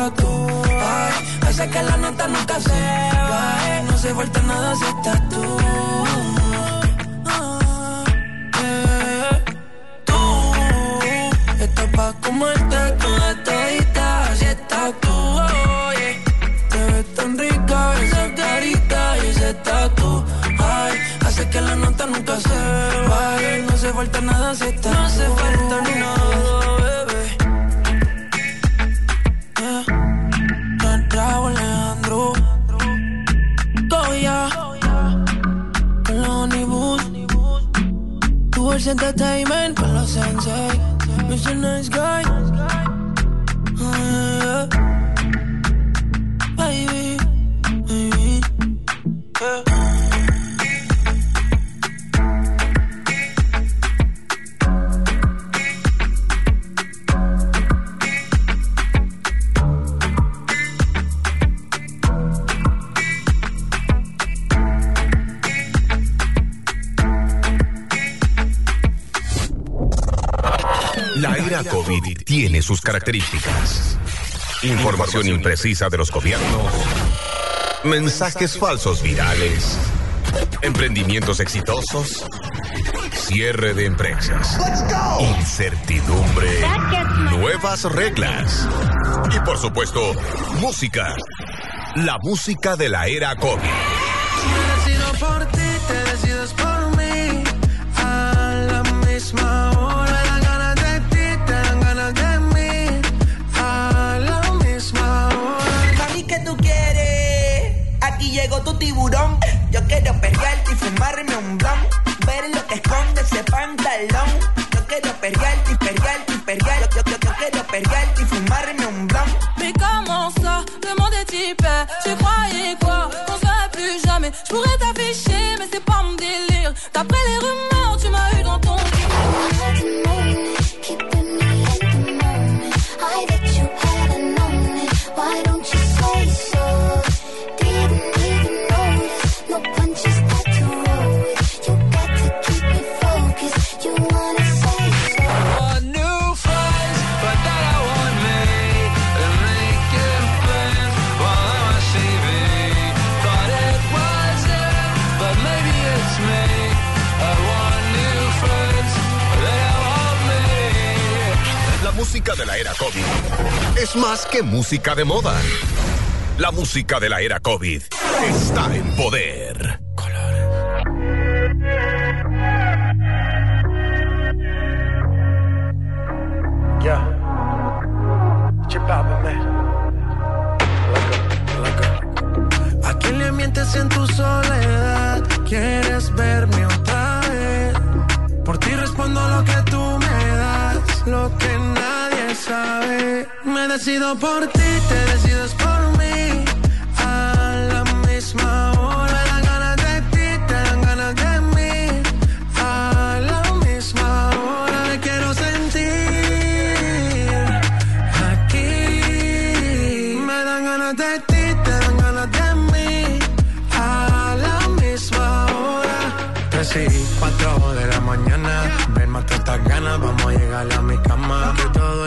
Ay, hace que la nota nunca se va. No se falta nada si estás tú. Eh, tú estás pa' comerte toda todita si estás tú. Oye, te ves tan rica esa carita y ese tatu. Ay, hace que la nota nunca se vaya. No se falta nada si estás Entertainment. Con los Sensei. Mr. Nice Guy. Tiene sus características. Información imprecisa de los gobiernos, mensajes falsos virales, emprendimientos exitosos, cierre de empresas, incertidumbre, nuevas reglas. Y por supuesto, música. La música de la era COVID. Decido por ti, te decides por tu tiburón. Yo quiero perrearte y fumarme un blunt. Que música de moda. La música de la era COVID está en poder.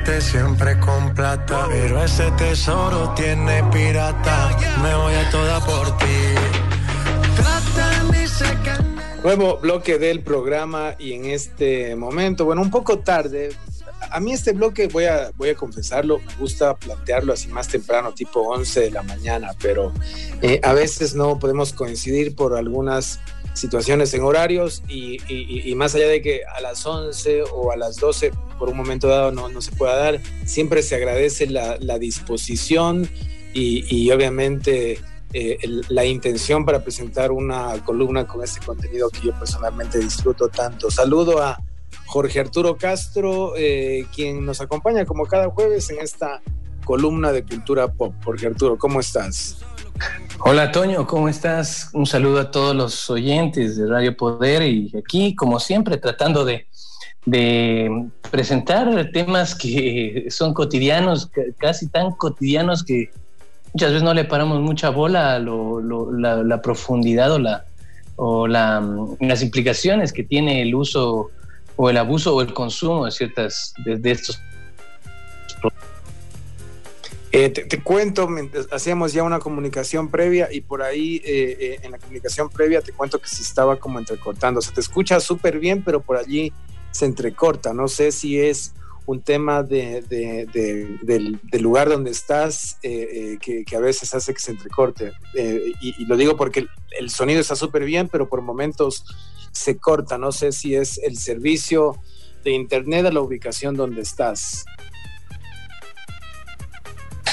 comprarte siempre con plata. Pero ese tesoro tiene pirata. Me voy a toda por ti. Nuevo bloque del programa y en este momento, bueno, un poco tarde. A mí este bloque, voy a, voy a confesarlo, me gusta plantearlo así más temprano, tipo 11 de la mañana, pero eh, a veces no podemos coincidir por algunas situaciones en horarios y, y- y más allá de que a las 11 o a las 12 por un momento dado no, no se pueda dar, siempre se agradece la, la disposición y, obviamente eh, la intención para presentar una columna con este contenido que yo personalmente disfruto tanto. Saludo a Jorge Arturo Castro, eh, quien nos acompaña como cada jueves en esta columna de cultura pop. Jorge Arturo, ¿cómo estás? Hola Toño, ¿cómo estás? Un saludo a todos los oyentes de Radio Poder y aquí, como siempre, tratando de, presentar temas que son cotidianos, ca- casi tan cotidianos que muchas veces no le paramos mucha bola a lo- la profundidad o, la, o la, mm, las implicaciones que tiene el uso o el abuso o el consumo de ciertas de, de estos Eh, te, te cuento, hacíamos ya una comunicación previa y por ahí eh, eh, en la comunicación previa te cuento que se estaba como entrecortando. Se te escucha súper bien, pero por allí se entrecorta. No sé si es un tema de, de- de- del, lugar donde estás eh, que, a veces hace que se entrecorte. Y, y lo digo porque el, el sonido está súper bien, pero por momentos se corta. No sé si es el servicio de internet a la ubicación donde estás.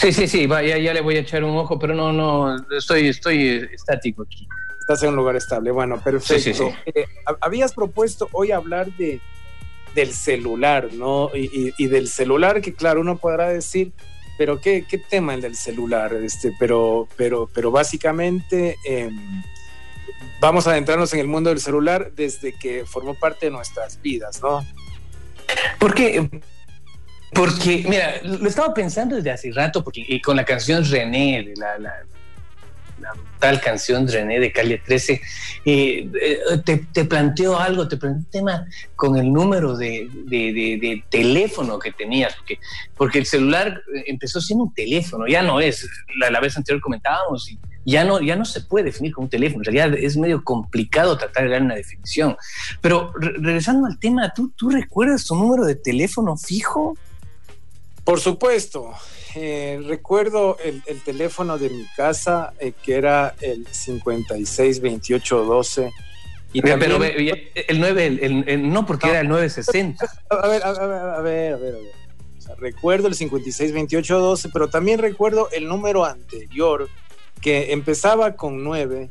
Sí, sí, sí, va, ya, ya le voy a echar un ojo, pero no, no, estoy, estoy estático aquí. Estás en un lugar estable. Bueno, perfecto. Sí, sí, sí. Eh, ha- habías propuesto hoy hablar de, del celular, ¿no? Y, y- y del celular, que claro, uno podrá decir, pero ¿qué, qué tema el del celular? Este, pero, pero, pero básicamente eh, vamos a adentrarnos en el mundo del celular desde que formó parte de nuestras vidas, ¿no? ¿Por qué? Porque, mira, lo estaba pensando desde hace rato, porque y con la canción René, de la, la- la tal canción René de Calle 13, eh, eh, te, te planteo algo, te planteo un tema con el número de, de- de- de teléfono que tenías, porque, porque el celular empezó siendo un teléfono, ya no es, la, la vez anterior comentábamos, y ya no, ya no se puede definir como un teléfono, en realidad es medio complicado tratar de dar una definición. Pero re- regresando al tema, ¿tú, ¿tú recuerdas tu número de teléfono fijo? Por supuesto. eh, recuerdo el, el teléfono de mi casa, eh, que era el 562812. Y Pero, también- ve- el 9, el, el- el- no porque No. era el 960. A ver, a ver, a ver, a ver, a ver. O sea, recuerdo el 562812, pero también recuerdo el número anterior que empezaba con 9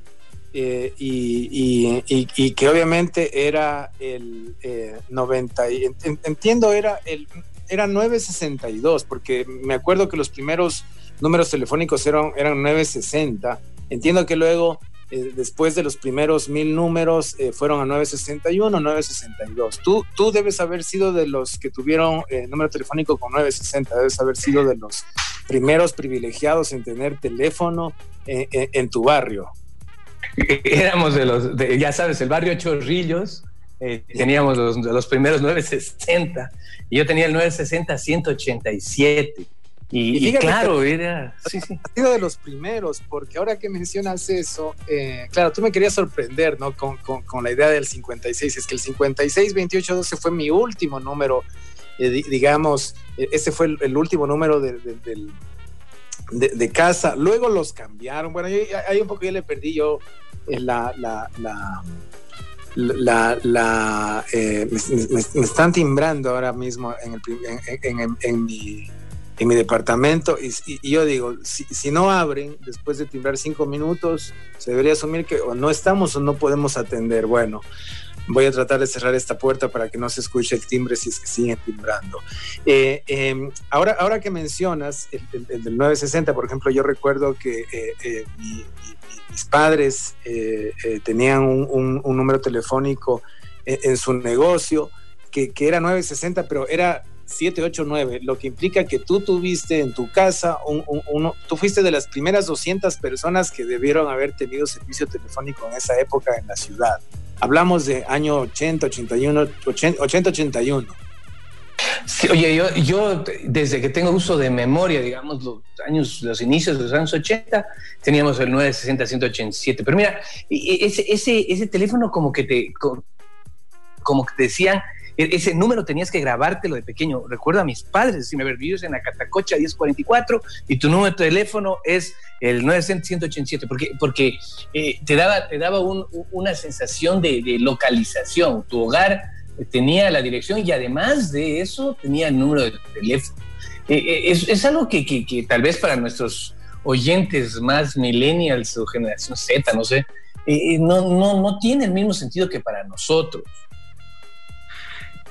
eh, y, y- y- y que obviamente era el eh, 90. y- en- entiendo, era el era 962, porque me acuerdo que los primeros números telefónicos eran, eran 960. Entiendo que luego eh, después de los primeros mil números eh, fueron a 961, 962. Tú, tú debes haber sido de los que tuvieron eh, número telefónico con 960, debes haber sido de los primeros privilegiados en tener teléfono en tu barrio. Éramos de los, ya sabes, el barrio Chorrillos. Eh, teníamos los, los primeros 960 y yo tenía el 960 187 y, Y y fíjate claro era sí, sí. Ha sido de los primeros, porque ahora que mencionas eso, eh, claro, tú me querías sorprender, ¿no? Con, con- con la idea del 56. Es que el 562812 fue mi último número, eh, di- digamos, eh, ese fue el, el último número de, de- del- de- de casa. Luego los cambiaron. Bueno, yo, ahí un poco ya le perdí yo la... la, la la, la, eh, me, están timbrando ahora mismo en, el, en- en- en- mi, mi departamento y, y- y yo digo, si, si no abren después de timbrar cinco minutos, se debería asumir que o no estamos o no podemos atender. Bueno, voy a tratar de cerrar esta puerta para que no se escuche el timbre si es que siguen timbrando. Eh, eh, ahora, ahora que mencionas el, el- el del 960, por ejemplo, yo recuerdo que eh, eh, mi- mi- mi- mis padres eh, tenían un, número telefónico en, en su negocio que, que era 960, pero era 789, lo que implica que tú tuviste en tu casa, un, un- uno, tú fuiste de las primeras 200 personas que debieron haber tenido servicio telefónico en esa época en la ciudad. Hablamos de año 80, 81, 80, 80 81. Sí, oye, yo, yo desde que tengo uso de memoria, digamos, los años, los inicios de los años 80, teníamos el 960-187. Pero mira, y- y ese, ese, ese teléfono como que te, co- como que te decían, e- ese número tenías que grabártelo de pequeño. Recuerdo a mis padres, si me vives en la Catacocha 1044 y tu número de teléfono es el 900-187, porque, porque eh, te daba, te daba un- una sensación de, localización. Tu hogar tenía la dirección y además de eso tenía el número de teléfono. Eh, eh, es, es algo que, que- tal vez para nuestros oyentes más millennials o generación Z, no sé, eh, no, no, no tiene el mismo sentido que para nosotros.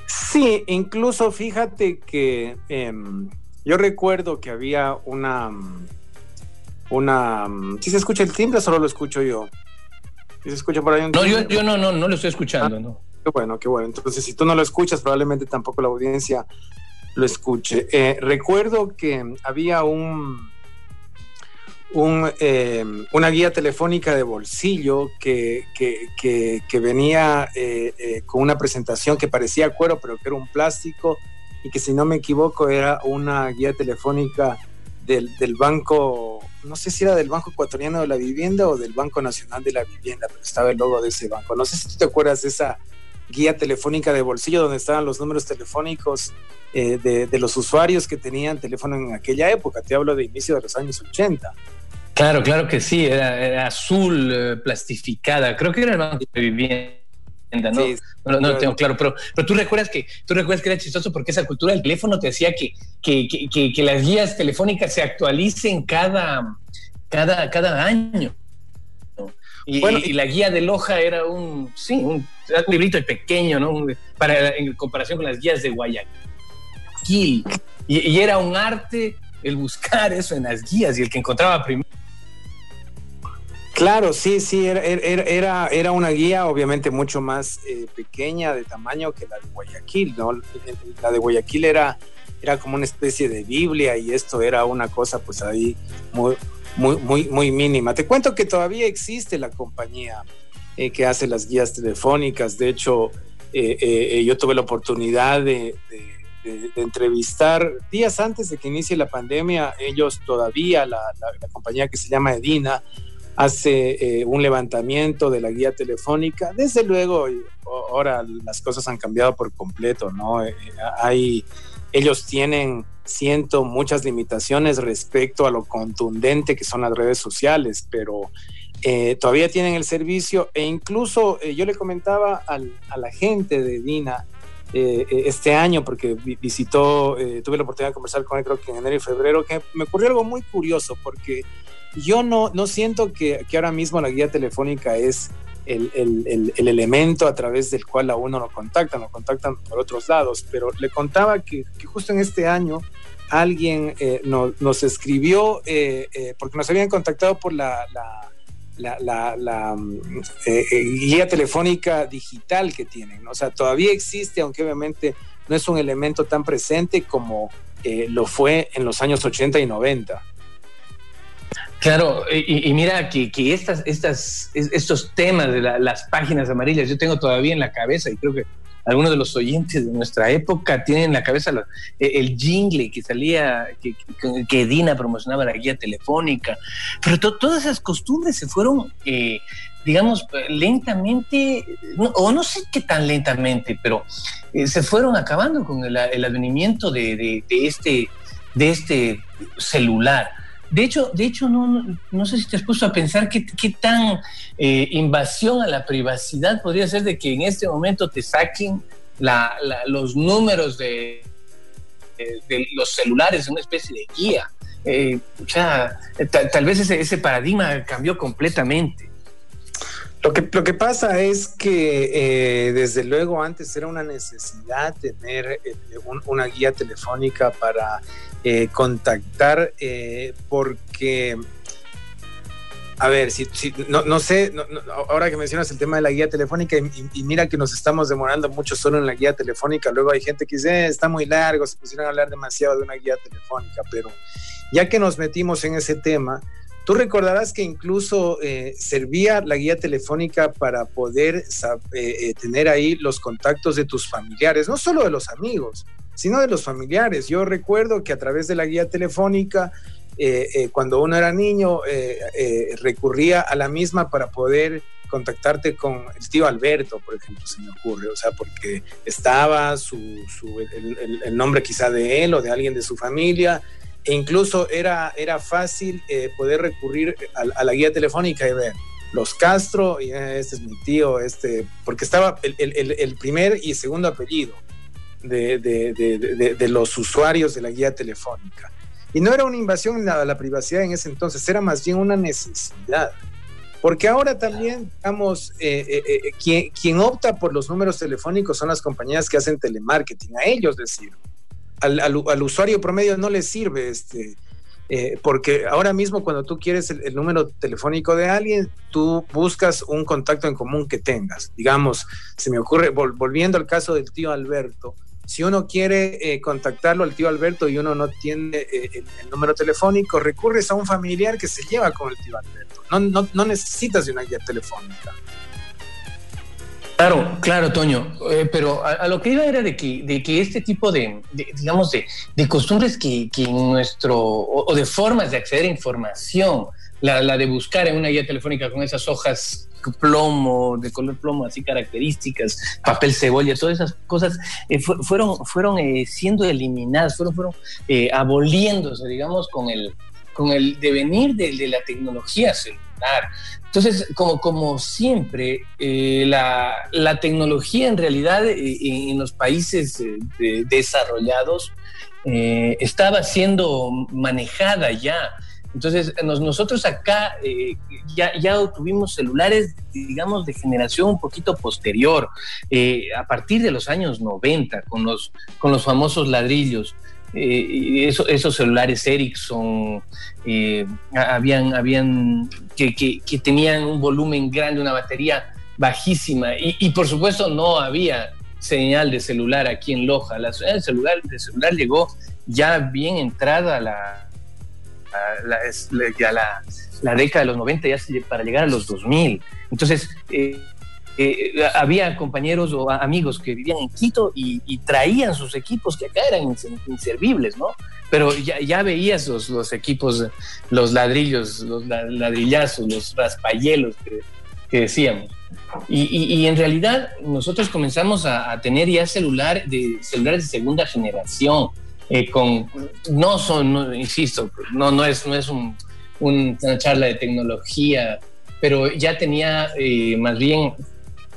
Sí, incluso fíjate que em, yo recuerdo que había una, una, ¿sí se escucha el timbre o solo lo escucho yo? ¿Sí se escucha por ahí un No, yo, timbre? yo no, no, no lo estoy escuchando, Ah. no. Qué bueno, qué bueno. Entonces, si tú no lo escuchas, probablemente tampoco la audiencia lo escuche. Eh, recuerdo que había un, un, eh, una guía telefónica de bolsillo que, que, venía eh, eh, con una presentación que parecía cuero, pero que era un plástico y que si no me equivoco era una guía telefónica del, del banco, no sé si era del Banco Ecuatoriano de la Vivienda o del Banco Nacional de la Vivienda, pero estaba el logo de ese banco. No sé si tú te acuerdas de esa guía telefónica de bolsillo donde estaban los números telefónicos eh, de, de los usuarios que tenían teléfono en aquella época. Te hablo de inicio de los años 80. Claro, claro que sí, era, era azul, eh, plastificada. Creo que era el banco de vivienda, ¿no? Sí, No, no lo tengo claro, pero, pero tú recuerdas que tú recuerdas que era chistoso porque esa cultura del teléfono te decía que, que, que, que- que las guías telefónicas se actualicen cada, cada, cada año. ¿no? Y, Bueno, y la guía de Loja era un, sí, un, era un librito pequeño, ¿no? Un- para, en comparación con las guías de Guayaquil. Y, y era un arte el buscar eso en las guías y el que encontraba primero. Claro, sí, sí, era, era, era, una guía obviamente mucho más eh, pequeña de tamaño que la de Guayaquil, ¿no? La de Guayaquil era, era como una especie de Biblia y esto era una cosa pues ahí muy, muy, muy, muy mínima. Te cuento que todavía existe la compañía eh, que hace las guías telefónicas, de hecho eh, eh, yo tuve la oportunidad de, de, entrevistar días antes de que inicie la pandemia, ellos todavía, la, la, la compañía que se llama Edina, hace eh, un levantamiento de la guía telefónica. Desde luego, ahora las cosas han cambiado por completo, ¿no? Eh, hay, ellos tienen, siento, muchas limitaciones respecto a lo contundente que son las redes sociales, pero eh, todavía tienen el servicio e incluso eh, yo le comentaba al, a la gente de Dina eh, este año, porque visitó, eh, tuve la oportunidad de conversar con él creo que en enero y febrero, que me ocurrió algo muy curioso, porque yo no, no siento que, que, ahora mismo la guía telefónica es el, el, el, el, elemento a través del cual a uno lo contactan, lo contactan por otros lados, pero le contaba que, que justo en este año alguien eh, nos, escribió, eh, eh, porque nos habían contactado por la, la, la, la, la eh, guía telefónica digital que tienen, o sea, todavía existe, aunque obviamente no es un elemento tan presente como eh, lo fue en los años 80 y 90. Claro, y, y mira que, estas, estos temas de la, las páginas amarillas yo tengo todavía en la cabeza y creo que algunos de los oyentes de nuestra época tienen en la cabeza la, el jingle que salía, que, que, Dina promocionaba la guía telefónica, pero to, todas esas costumbres se fueron, eh, digamos, lentamente, no, o no sé qué tan lentamente, pero eh, se fueron acabando con el, advenimiento de, este, de este celular. De hecho, de hecho no, no, sé si te has puesto a pensar qué, tan eh, invasión a la privacidad podría ser de que en este momento te saquen la, la, los números de, los celulares, una especie de guía. Eh, o sea, tal, tal vez ese, ese, paradigma cambió completamente. Lo que, lo que pasa es que eh, desde luego antes era una necesidad tener eh, un, una guía telefónica para eh, contactar porque a ver, si, no, no, sé, ahora que mencionas el tema de la guía telefónica y, y, mira que nos estamos demorando mucho solo en la guía telefónica, luego hay gente que dice, está muy largo, se pusieron a hablar demasiado de una guía telefónica, pero ya que nos metimos en ese tema, tú recordarás que incluso eh, servía la guía telefónica para poder eh, tener ahí los contactos de tus familiares, no solo de los amigos, sino de los familiares. Yo recuerdo que a través de la guía telefónica eh, eh, cuando uno era niño, eh, recurría a la misma para poder contactarte con el tío Alberto, por ejemplo, se me ocurre, o sea, porque estaba su, su el, el, nombre quizá de él o de alguien de su familia, e incluso era, era fácil poder recurrir a, a, la guía telefónica y ver los Castro, y este es mi tío, este, porque estaba el, el primer y segundo apellido de, de, de, de los usuarios de la guía telefónica. Y no era una invasión a la privacidad en ese entonces, era más bien una necesidad. Porque ahora también, digamos, eh, eh, eh, quien, quien, opta por los números telefónicos son las compañías que hacen telemarketing, a ellos decir. Al, al, usuario promedio no le sirve este, eh, porque ahora mismo cuando tú quieres el, número telefónico de alguien, tú buscas un contacto en común que tengas. Digamos, se me ocurre, vol volviendo al caso del tío Alberto, si uno quiere eh, contactarlo al tío Alberto y uno no tiene eh, el, el, número telefónico, recurres a un familiar que se lleva con el tío Alberto. No, no, no necesitas de una guía telefónica. Claro, claro, Toño, eh, pero a, a, lo que iba era de que, de que este tipo de, de digamos, de, de, costumbres que, que nuestro, o, o, de formas de acceder a información, la, la, de buscar en una guía telefónica con esas hojas plomo, de color plomo, así características, papel cebolla, todas esas cosas eh, fu fueron, fueron eh, siendo eliminadas, fueron, fueron eh, aboliéndose, digamos, con el, con el devenir de, de la tecnología celular. Entonces, como, siempre, eh, la, tecnología en realidad eh, en los países eh, desarrollados eh, estaba siendo manejada ya. Entonces, nos, nosotros acá eh, ya, ya tuvimos celulares, digamos, de generación un poquito posterior, eh, a partir de los años 90, con los, con los famosos ladrillos. Eh, eso, esos celulares Ericsson eh, habían, habían que, que, tenían un volumen grande, una batería bajísima y, por supuesto no había señal de celular aquí en Loja. La señal de celular, de celular llegó ya bien entrada la, la, la, la década de los 90 ya para llegar a los 2000. Entonces, eh, eh, había compañeros o amigos que vivían en Quito y, y, traían sus equipos que acá eran inservibles, ¿no? Pero ya, ya veías los, los, equipos, los ladrillos, los ladrillazos, los raspayelos que, que decíamos. Y, y, y, en realidad nosotros comenzamos a, a, tener ya celular de, celulares de segunda generación, eh, con, no son, no, insisto, no, no es, no es un, un, una charla de tecnología, pero ya tenía eh, más bien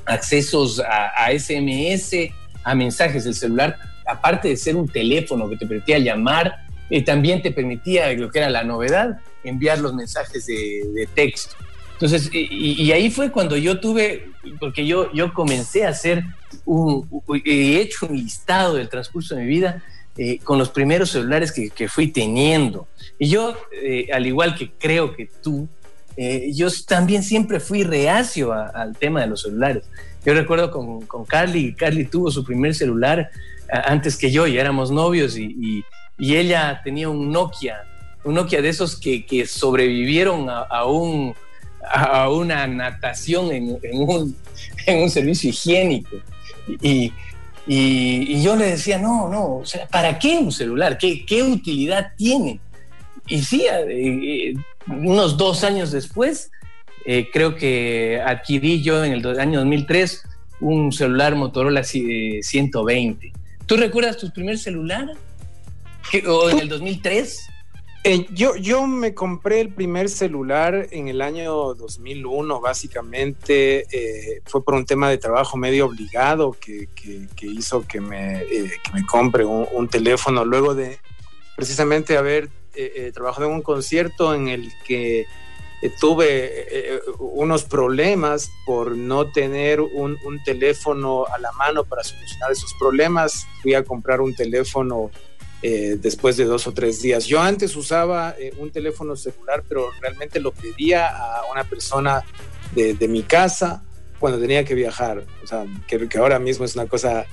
accesos a, a, SMS, a mensajes del celular, aparte de ser un teléfono que te permitía llamar, eh, también te permitía, lo que era la novedad, enviar los mensajes de, de texto. Entonces, y, y, ahí fue cuando yo tuve, porque yo, yo comencé a hacer, un, he hecho un listado del transcurso de mi vida eh, con los primeros celulares que, que, fui teniendo. Y yo, eh, al igual que creo que tú, eh, yo también siempre fui reacio a, al tema de los celulares. Yo recuerdo con, con Carly, Carly tuvo su primer celular antes que yo, y éramos novios, y, y, y, ella tenía un Nokia, un Nokia de esos que, que sobrevivieron a, a, un, a una natación en, en, un, en un servicio higiénico. Y, y, y, yo le decía, no, no, o sea, ¿para qué un celular? ¿Qué, qué utilidad tiene? Y sí, eh, unos dos años después, eh, creo que adquirí yo en el año 2003 un celular Motorola 120. ¿Tú recuerdas tu primer celular? ¿O en el 2003? Eh, yo, yo me compré el primer celular en el año 2001, básicamente eh, fue por un tema de trabajo medio obligado que, que, que hizo que me, eh, que me compre un, un, teléfono luego de precisamente haber eh, trabajado en un concierto en el que tuve unos problemas por no tener un, teléfono a la mano para solucionar esos problemas. Fui a comprar un teléfono eh, después de dos o tres días. Yo antes usaba eh, un teléfono celular, pero realmente lo pedía a una persona de, mi casa cuando tenía que viajar. O sea, que, que, ahora mismo es una cosa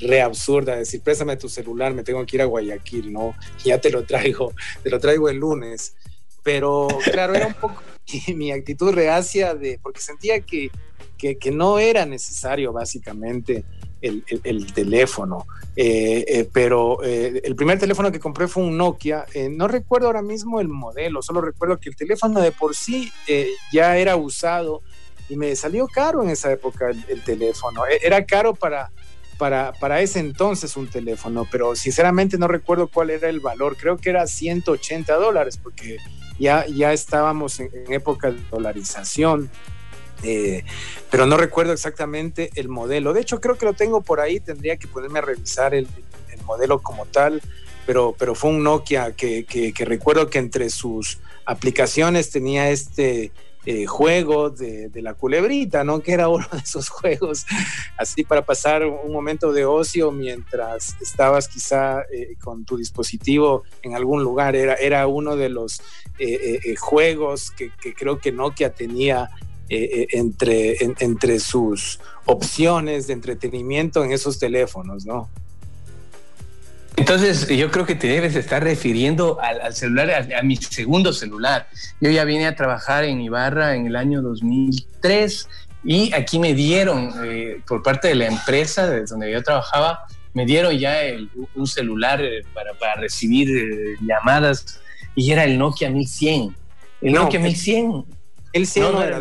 re absurda decir, préstame tu celular, me tengo que ir a Guayaquil, ¿no? Ya te lo traigo, te lo traigo el lunes. Pero claro, era un poco mi actitud reacia de, porque sentía que, que, que no era necesario básicamente el, el, el teléfono. Eh, eh, pero eh, el primer teléfono que compré fue un Nokia. Eh, no recuerdo ahora mismo el modelo, solo recuerdo que el teléfono de por sí eh, ya era usado y me salió caro en esa época el, el teléfono. E, era caro para, para, para, ese entonces un teléfono, pero sinceramente no recuerdo cuál era el valor. Creo que era 180 dólares porque ya, ya estábamos en, época de dolarización. Eh, pero no recuerdo exactamente el modelo. De hecho, creo que lo tengo por ahí, tendría que ponerme a revisar el, el modelo como tal, pero, pero fue un Nokia que, que recuerdo que entre sus aplicaciones tenía este eh, juego de, la culebrita, ¿no? Que era uno de esos juegos así para pasar un momento de ocio mientras estabas quizá eh, con tu dispositivo en algún lugar. Era, era uno de los eh, eh juegos que, creo que Nokia tenía entre, en, entre sus opciones de entretenimiento en esos teléfonos, ¿no? Entonces, yo creo que te debes estar refiriendo al, al celular, a, a, mi segundo celular. Yo ya vine a trabajar en Ibarra en el año 2003 y aquí me dieron, eh, por parte de la empresa de donde yo trabajaba, me dieron ya el, un celular eh, para, para, recibir eh, llamadas y era el Nokia 1100. El no, Nokia 1100. El 100 no, no, era.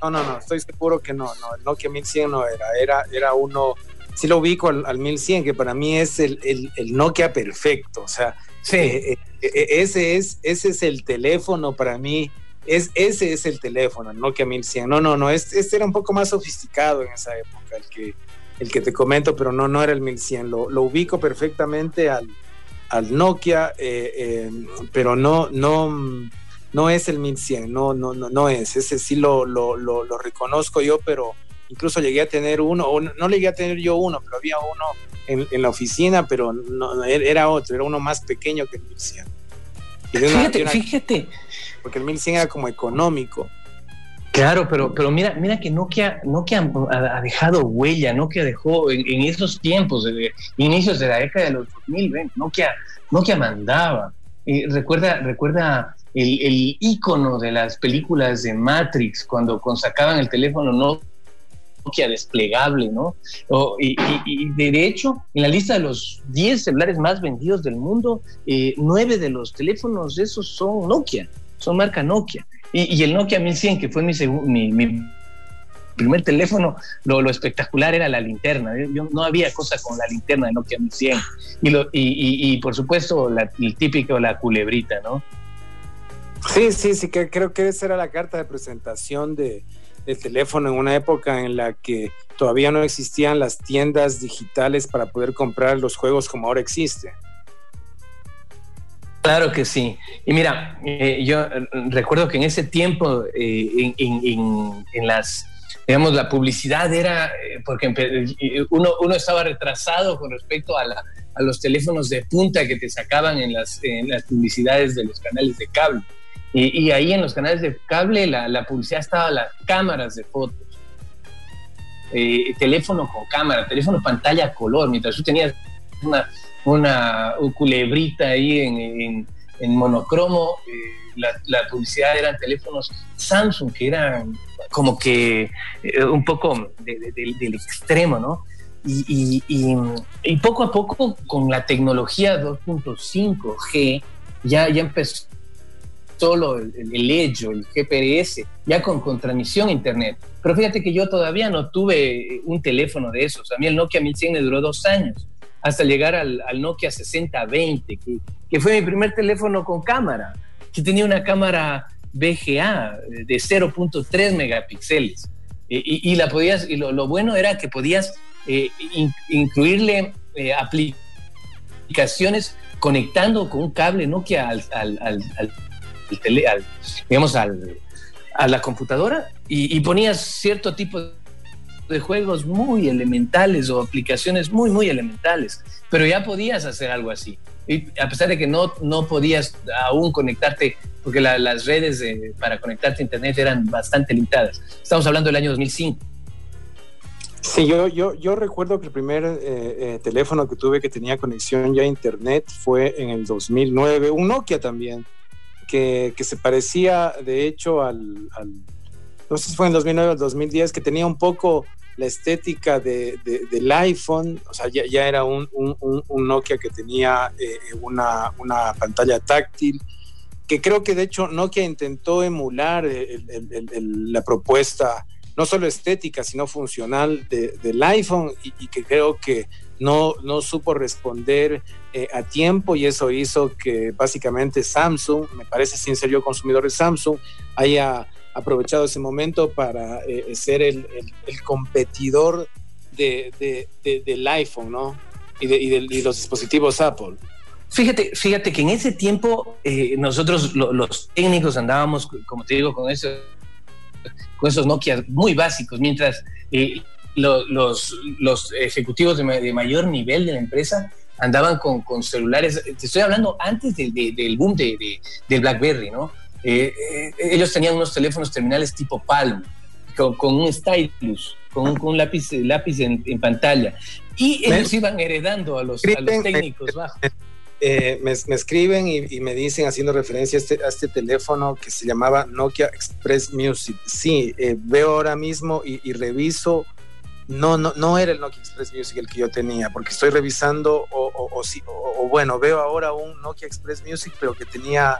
No, no, no, estoy seguro que no, no, el Nokia 1100 no era, era, era uno sí lo ubico al, al 1100, que para mí es el, el, el Nokia perfecto. O sea, sí. eh, eh, ese, es, ese es el teléfono para mí. Es, ese es el teléfono, el Nokia 1100. No, no, no, este, este, era un poco más sofisticado en esa época, el que, el que te comento, pero no, no era el 1100. Lo, lo ubico perfectamente al, al Nokia, eh, eh, pero no, no, no es el 1100, no, no, no, no es. Ese sí lo, lo, lo, lo reconozco yo, pero incluso llegué a tener uno, o no, no llegué a tener yo uno, pero había uno en, en la oficina, pero no, era otro, era uno más pequeño que el 1100. Una, fíjate, una, fíjate. Porque el 1100 era como económico. Claro, pero, pero mira, mira que Nokia, Nokia ha, dejado huella, Nokia dejó en, en esos tiempos, de, inicios de la década de los 2000, ¿ven? Nokia, Nokia mandaba. Eh, recuerda, recuerda el, el ícono de las películas de Matrix, cuando, cuando sacaban el teléfono no Nokia desplegable, ¿no? Y, de hecho, en la lista de los 10 celulares más vendidos del mundo, eh, 9 de los teléfonos de esos son Nokia, son marca Nokia. Y, el Nokia 1100, que fue mi, mi, primer teléfono, lo, espectacular era la linterna. Yo, no había cosa con la linterna de Nokia 1100. Y, por supuesto, el típico, la culebrita, ¿no? Sí, sí, sí, que creo que esa era la carta de presentación de, el teléfono en una época en la que todavía no existían las tiendas digitales para poder comprar los juegos como ahora existe. Claro que sí. Y mira, eh, yo recuerdo que en ese tiempo, eh, en, las, digamos, la publicidad era, eh, porque uno, uno, estaba retrasado con respecto a, la, a, los teléfonos de punta que te sacaban en las, en las publicidades de los canales de cable. Y, y, ahí en los canales de cable la, la publicidad estaba las cámaras de fotos. Eh, teléfono con cámara, teléfono pantalla color, mientras tú tenías una, una culebrita ahí en, en, en monocromo, eh, la, la, publicidad eran teléfonos Samsung, que eran como que eh, un poco de, de, de, del extremo, ¿no? Y, y, y, poco a poco con la tecnología 2.5G ya, ya empezó solo el, el hecho, el GPS, ya con, con transmisión a internet. Pero fíjate que yo todavía no tuve un teléfono de esos. A mí el Nokia 1100 me duró dos años, hasta llegar al, al Nokia 6020, que, que fue mi primer teléfono con cámara, que tenía una cámara VGA de 0.3 megapíxeles. Y, y, la podías, y lo, lo, bueno era que podías eh, in, incluirle eh, aplicaciones conectando con un cable Nokia al, al, al al tele, al, digamos, al, a la computadora y, ponías cierto tipo de juegos muy elementales o aplicaciones muy, muy elementales, pero ya podías hacer algo así. A pesar de que no, no podías aún conectarte, porque la, las redes de, para conectarte a Internet eran bastante limitadas. Estamos hablando del año 2005. Sí, yo, yo, yo recuerdo que el primer eh, eh, teléfono que tuve que tenía conexión ya a Internet fue en el 2009, un Nokia también que, se parecía de hecho al, al, no sé si fue en 2009 o 2010, que tenía un poco la estética de, de, del iPhone, o sea, ya, ya era un, un, Nokia que tenía eh, una, una, pantalla táctil, que creo que de hecho Nokia intentó emular el, la propuesta, no solo estética, sino funcional de, del iPhone, y, y que creo que no, no supo responder eh, a tiempo y eso hizo que básicamente Samsung, me parece sin ser yo consumidor de Samsung, haya aprovechado ese momento para eh, ser el, competidor de, de, de, del iPhone, ¿no? Y y los dispositivos Apple. Fíjate, fíjate que en ese tiempo eh, nosotros los técnicos andábamos, como te digo, con esos, con esos Nokia muy básicos, mientras los, los ejecutivos de, mayor nivel de la empresa andaban con, con celulares, te estoy hablando antes del boom de, del BlackBerry, ¿no? Eh, eh, ellos tenían unos teléfonos terminales tipo Palm, con, con un stylus, con un, con un lápiz, lápiz en, en, pantalla. Y ellos iban heredando a los, a los técnicos bajos. Eh, me, me, escriben y, y, me dicen, haciendo referencia a este, a este, teléfono que se llamaba Nokia Express Music. Sí, eh, veo ahora mismo y, y, reviso. No, no, no era el Nokia Express Music el que yo tenía, porque estoy revisando, o, o, bueno, veo ahora un Nokia Express Music, pero que tenía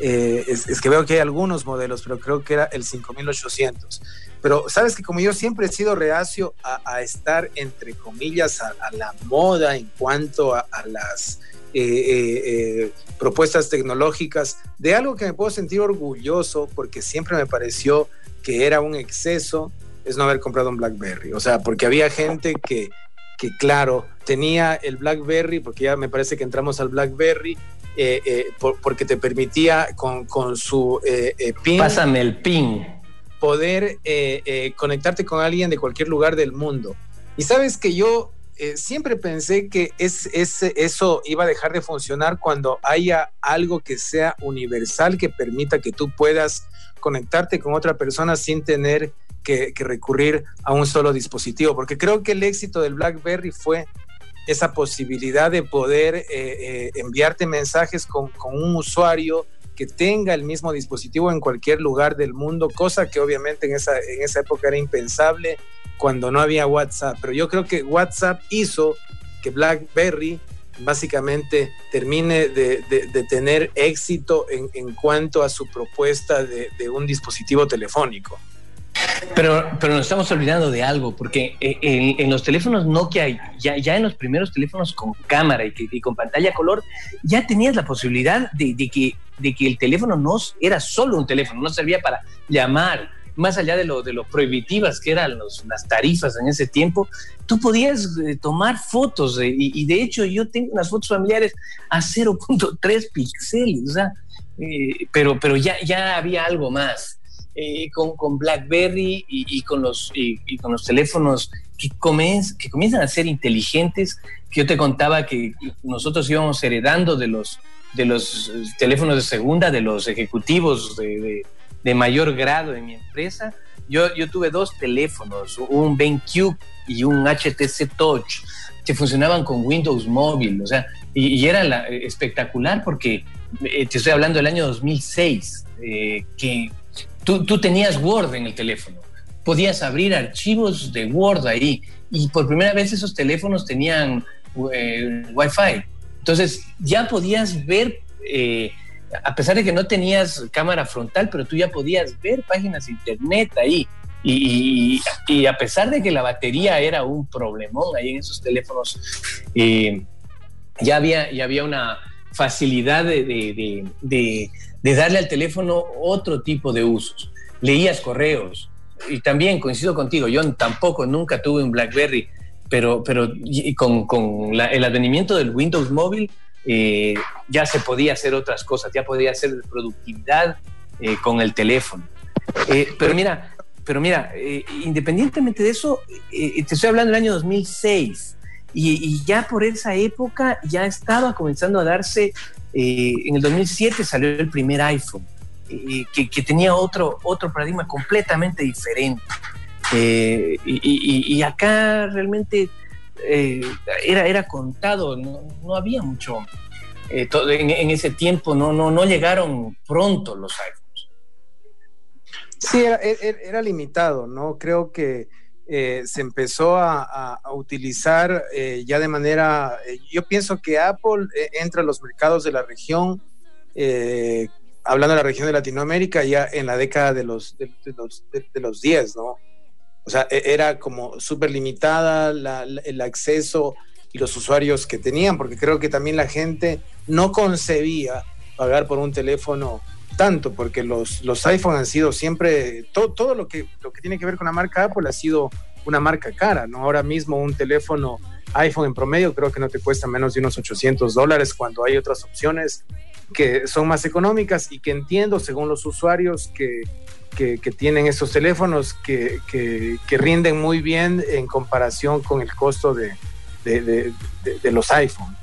eh, es, que veo que hay algunos modelos, pero creo que era el 5800. Pero sabes que como yo siempre he sido reacio a, estar, entre comillas, a, a, la moda en cuanto a, las eh, eh, eh, propuestas tecnológicas, de algo que me puedo sentir orgulloso porque siempre me pareció que era un exceso, es no haber comprado un BlackBerry. O sea, porque había gente que, que claro, tenía el BlackBerry, porque ya me parece que entramos al BlackBerry, eh, eh, por, porque te permitía con, con su eh, PIN. Pásame el PIN. Poder conectarte con alguien de cualquier lugar del mundo. Y sabes que yo siempre pensé que es, es, eso iba a dejar de funcionar cuando haya algo que sea universal, que permita que tú puedas conectarte con otra persona sin tener que, que recurrir a un solo dispositivo. Porque creo que el éxito del BlackBerry fue esa posibilidad de poder eh, eh, enviarte mensajes con, con, un usuario que tenga el mismo dispositivo en cualquier lugar del mundo, cosa que obviamente en esa, en esa época era impensable cuando no había WhatsApp. Pero yo creo que WhatsApp hizo que BlackBerry básicamente termine de, de, de tener éxito en, en, cuanto a su propuesta de, de un dispositivo telefónico. Pero, pero nos estamos olvidando de algo, porque en, en los teléfonos Nokia, ya, ya, en los primeros teléfonos con cámara y, con pantalla color, ya tenías la posibilidad de, que, de que el teléfono no era solo un teléfono, no servía para llamar, más allá de lo, de lo prohibitivas que eran los, las tarifas en ese tiempo, tú podías eh, tomar fotos, eh, y, de hecho yo tengo unas fotos familiares a 0.3 píxeles, o sea, eh, pero, pero ya, ya había algo más eh, con, con, BlackBerry y, y con los, y, y, con los teléfonos que, comienz, que comienzan a ser inteligentes, que yo te contaba que nosotros íbamos heredando de los, de los teléfonos de segunda, de los ejecutivos de, de, de mayor grado en mi empresa. Yo, yo tuve dos teléfonos, un BenQ y un HTC Touch, que funcionaban con Windows Móvil, o sea, y, y era la, espectacular porque eh, te estoy hablando del año 2006, eh, que Tú, tenías Word en el teléfono, podías abrir archivos de Word ahí y por primera vez esos teléfonos tenían eh, Wi-Fi. Entonces ya podías ver, eh, a pesar de que no tenías cámara frontal, pero tú ya podías ver páginas de internet ahí. Y, a pesar de que la batería era un problemón ahí en esos teléfonos, eh, ya, había, ya había una facilidad de, de darle al teléfono otro tipo de usos. Leías correos y también coincido contigo, yo tampoco nunca tuve un BlackBerry, pero, pero con, con el advenimiento del Windows móvil eh, ya se podía hacer otras cosas, ya podía hacer productividad eh, con el teléfono. Eh, pero mira, pero mira, independientemente de eso, te estoy hablando del año 2006 y, y, ya por esa época ya estaba comenzando a darse eh, en el 2007 salió el primer iPhone, eh, que, tenía otro, otro paradigma completamente diferente. Eh, y, acá realmente era, era contado, no, no había mucho. En, ese tiempo no, no, no llegaron pronto los iPhones. Sí, era, era, era limitado, ¿no? Creo que eh, se empezó a, utilizar eh, ya de manera, eh, yo pienso que Apple entra a los mercados de la región, hablando de la región de Latinoamérica, ya en la década de los, de, los, de, los 10, ¿no? O sea, e, era como súper limitada el acceso y los usuarios que tenían, porque creo que también la gente no concebía pagar por un teléfono tanto, porque los, los iPhone han sido siempre, todo, todo lo, que, lo que tiene que ver con la marca Apple ha sido una marca cara, ¿no? Ahora mismo un teléfono iPhone en promedio creo que no te cuesta menos de unos 800 dólares cuando hay otras opciones que son más económicas y que entiendo según los usuarios que, que, que tienen esos teléfonos que, que, que, rinden muy bien en comparación con el costo de, de, de, de los iPhone.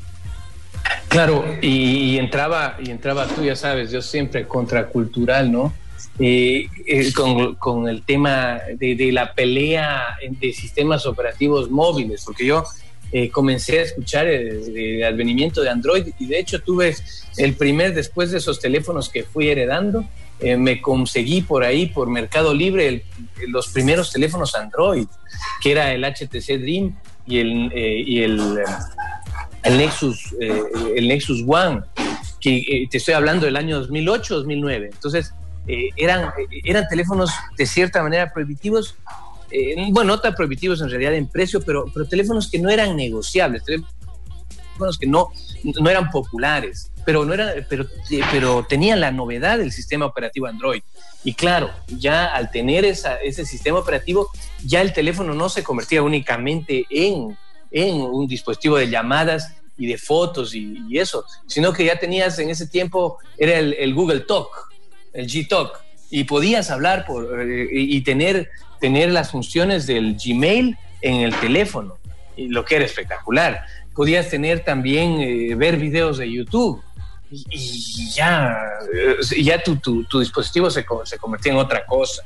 Claro, y, entraba, y entraba tú, ya sabes, yo siempre contracultural, ¿no? Eh, con, con, el tema de, la pelea de sistemas operativos móviles, porque yo eh, comencé a escuchar el, el, advenimiento de Android y de hecho tuve el primer, después de esos teléfonos que fui heredando, eh, me conseguí por ahí, por Mercado Libre, los primeros teléfonos Android, que era el HTC Dream y el, y el, el, Nexus, eh, el Nexus One, que te estoy hablando del año 2008, 2009. Entonces, eran, eran teléfonos de cierta manera prohibitivos eh, bueno, no tan prohibitivos en realidad en precio, pero, pero teléfonos que no eran negociables, teléfonos que no, no eran populares, pero, no era, pero, pero tenían la novedad del sistema operativo Android. Y claro, ya al tener esa, ese sistema operativo, ya el teléfono no se convertía únicamente en, en un dispositivo de llamadas y de fotos y, eso, sino que ya tenías en ese tiempo, era el, Google Talk, el G-Talk, y podías hablar eh, y tener tener las funciones del Gmail en el teléfono, lo que era espectacular. Podías tener también, eh, ver videos de YouTube y, y ya, eh, ya tu, tu, tu, dispositivo se, se convertía en otra cosa.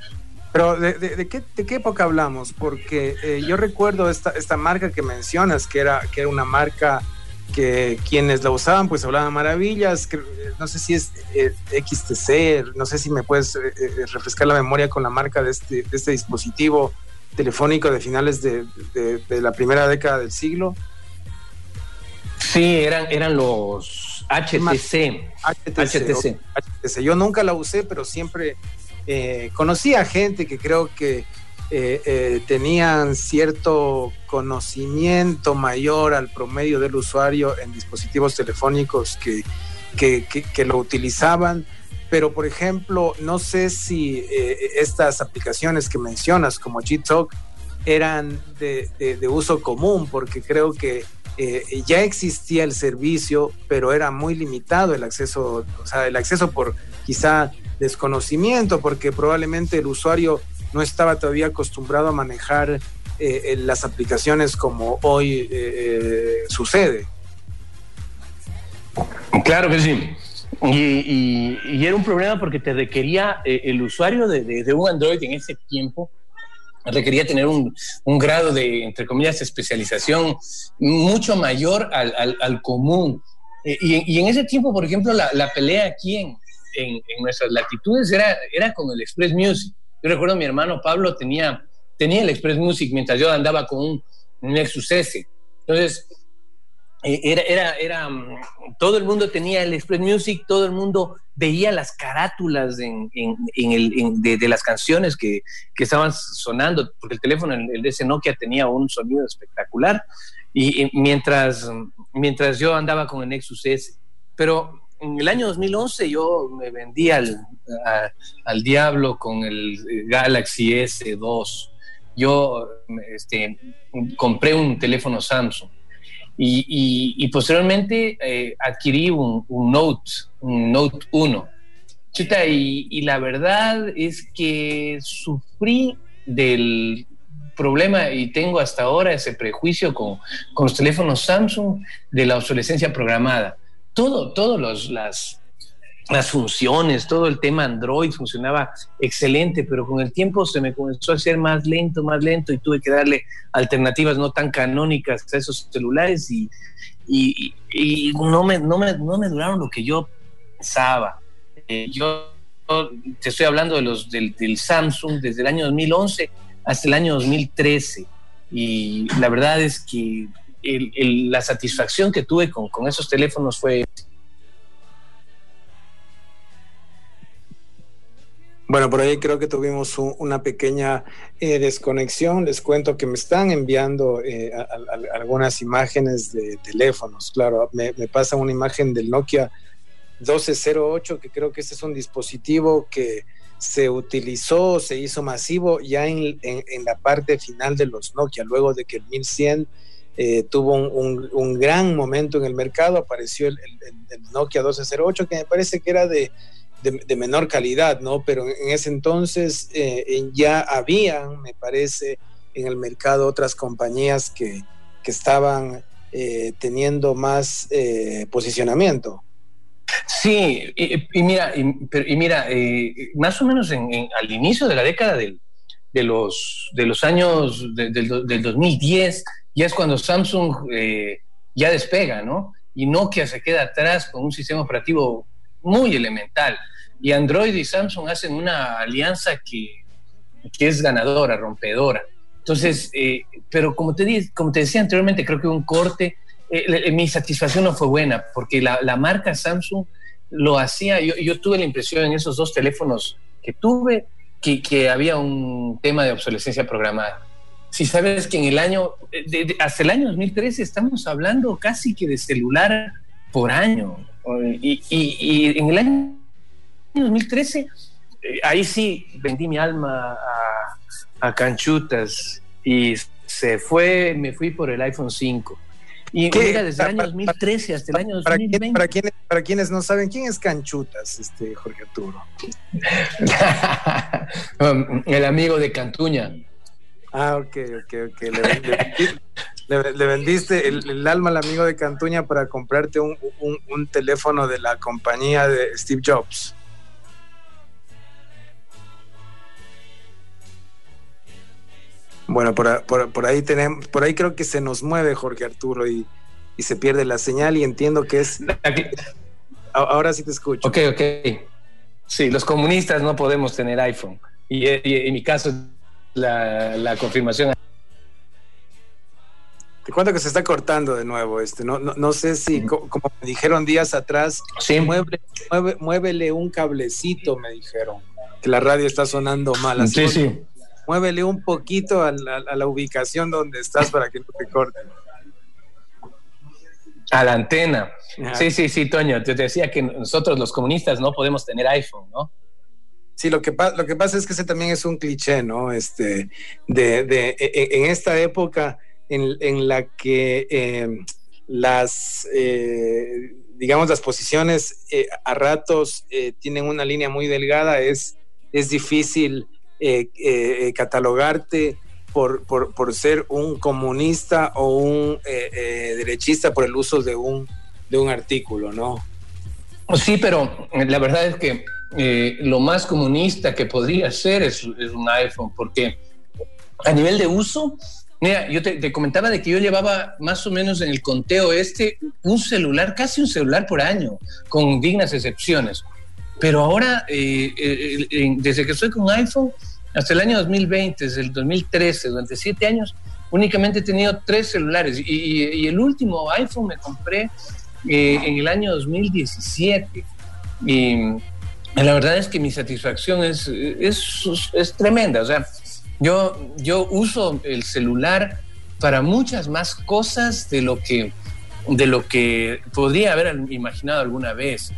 Pero ¿de, de, de, qué, ¿de, qué, época hablamos? Porque eh, yo recuerdo esta, esta marca que mencionas, que era, que era una marca que quienes la usaban pues hablaban maravillas, que, no sé si es eh, XTC, no sé si me puedes eh, eh, refrescar la memoria con la marca de este, de este dispositivo telefónico de finales de, la primera década del siglo. Sí, eran, eran los HTC. HTC, HTC. HTC. Yo nunca la usé, pero siempre eh, conocí a gente que creo que eh, eh, tenían cierto conocimiento mayor al promedio del usuario en dispositivos telefónicos que, que, que, que lo utilizaban. Pero, por ejemplo, no sé si eh, estas aplicaciones que mencionas, como Gtalk, eran de, de, de uso común, porque creo que eh, ya existía el servicio, pero era muy limitado el acceso, o sea, el acceso por quizá desconocimiento, porque probablemente el usuario no estaba todavía acostumbrado a manejar eh, las aplicaciones como hoy eh, sucede. Claro que sí. Y, y, y, era un problema porque te requería eh, el usuario de, de, de, un Android en ese tiempo requería tener un, un, grado de, entre comillas, especialización mucho mayor al, al, al común. Eh, y, y, en ese tiempo, por ejemplo, la, la pelea aquí en, en, en, nuestras latitudes era, era con el Express Music. Yo recuerdo mi hermano Pablo tenía, tenía el Express Music mientras yo andaba con un, Nexus S. Entonces, eh, era, era, era, mm, todo el mundo tenía el Express Music, todo el mundo veía las carátulas en, en, en el, de, de, las canciones que, que, estaban sonando, porque el teléfono, el de ese Nokia tenía un sonido espectacular, y, y mientras, mientras yo andaba con el Nexus S. Pero en el año 2011 yo me vendí al, al diablo con el Galaxy S2. Yo este, compré un teléfono Samsung y, y, posteriormente eh, adquirí un, Note, un Note 1. Chita, y, y, la verdad es que sufrí del problema y tengo hasta ahora ese prejuicio con, con los teléfonos Samsung de la obsolescencia programada todo, todos los, las, las funciones, todo el tema Android funcionaba excelente, pero con el tiempo se me comenzó a hacer más lento, más lento y tuve que darle alternativas no tan canónicas a esos celulares y, y, no, me, no, me, no, me, duraron lo que yo pensaba. Eh, yo te estoy hablando de los, del, del, Samsung desde el año 2011 hasta el año 2013 y la verdad es que la satisfacción que tuve con, con esos teléfonos fue Bueno, por ahí creo que tuvimos un, una pequeña eh, desconexión. Les cuento que me están enviando eh, algunas imágenes de teléfonos. Claro, me, me, pasa una imagen del Nokia 1208, que creo que este es un dispositivo que se utilizó, se hizo masivo ya en, en, en la parte final de los Nokia, luego de que el 1100 eh, tuvo un, un- gran momento en el mercado, apareció el, Nokia 1208, que me parece que era de, de- menor calidad, ¿no? Pero en ese entonces eh, ya habían, me parece, en el mercado otras compañías que, estaban eh, teniendo más posicionamiento. Sí, y, mira, y, mira más o menos en- al inicio de la década del- de, los, de los años de- del 2010, ya es cuando Samsung eh, ya despega, ¿no? Y Nokia se queda atrás con un sistema operativo muy elemental. Y Android y Samsung hacen una alianza que, que es ganadora, rompedora. Entonces, eh, pero como te, di- como te decía anteriormente, creo que un corte, eh, mi satisfacción no fue buena, porque la, la marca Samsung lo hacía, yo, yo tuve la impresión en esos dos teléfonos que tuve, que, que había un tema de obsolescencia programada. Si sabes que en el año, eh, de- de- hasta el año 2013 estamos hablando casi que de celular por año. Y, y- y en el año 2013, eh, ahí sí vendí mi alma a, a canchutas y se fue, me fui por el iPhone 5. Y ¿Qué? mira, desde el año Para- 2013 hasta el año Para, quien- 2020. para quienes, para quienes no saben, ¿quién es Canchutas, este Jorge Arturo? el amigo de Cantuña. Ah, ok, ok, ok. Le, ven- le vendi- le- le vendiste el, el alma al amigo de Cantuña para comprarte un, un- un teléfono de la compañía de Steve Jobs. Bueno, por, por- por ahí tenemos, por ahí creo que se nos mueve Jorge Arturo y, y se pierde la señal y entiendo que es. Ahora sí te escucho. Ok, ok. Sí, los comunistas no podemos tener iPhone. Y, y en mi caso, la, la confirmación. Te cuento que se está cortando de nuevo. Este, no, no, no sé si, co- como me dijeron días atrás, Sí, mueve, mueve- muévele un cablecito, me dijeron. Que la radio está sonando mal. Así sí, que sí. Muévele un poquito a la, a la ubicación donde estás para que no te corte. A la antena. Ajá. Sí, sí, sí, Toño. Te decía que nosotros los comunistas no podemos tener iPhone, ¿no? Sí, lo que, lo que pasa es que ese también es un cliché, ¿no? Este, de, de- e- e- en esta época en, la que eh, las, eh, digamos, las posiciones eh, a ratos eh, tienen una línea muy delgada, es, es difícil catalogarte por, por, por ser un comunista o un derechista por el uso de un, de un artículo, ¿no? Sí, pero la verdad es que eh, lo más comunista que podría ser es, es un iPhone, porque a nivel de uso, mira, yo te, te comentaba de que yo llevaba más o menos en el conteo este un celular, casi un celular por año, con dignas excepciones. Pero ahora, eh, eh, desde que estoy con iPhone, hasta el año 2020, desde el 2013, durante siete años, únicamente he tenido tres celulares. Y, y- y el último iPhone me compré eh, en el año 2017. Y la verdad es que mi satisfacción es, es, es tremenda. O sea, yo, yo uso el celular para muchas más cosas de lo que, de lo que podría haber imaginado alguna vez.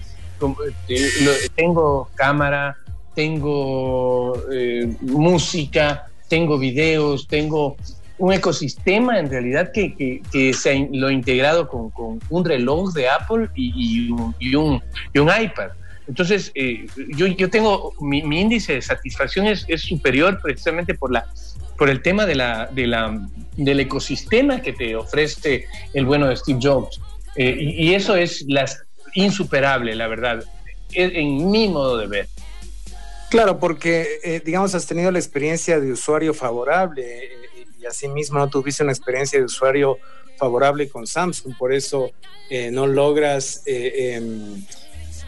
Eh, tengo cámara, tengo eh, música, tengo videos, tengo un ecosistema en realidad que, que, que lo ha integrado con, con un reloj de Apple y, y, un, y un iPad. Entonces, eh, yo, yo tengo, mi, índice de satisfacción es, es superior precisamente por, la, por el tema de la, de la, del ecosistema que te ofrece el bueno de Steve Jobs. Eh, y, eso es las, insuperable, la verdad, en, mi modo de ver. Claro, porque, eh, digamos, has tenido la experiencia de usuario favorable eh, y asimismo no tuviste una experiencia de usuario favorable con Samsung, por eso no logras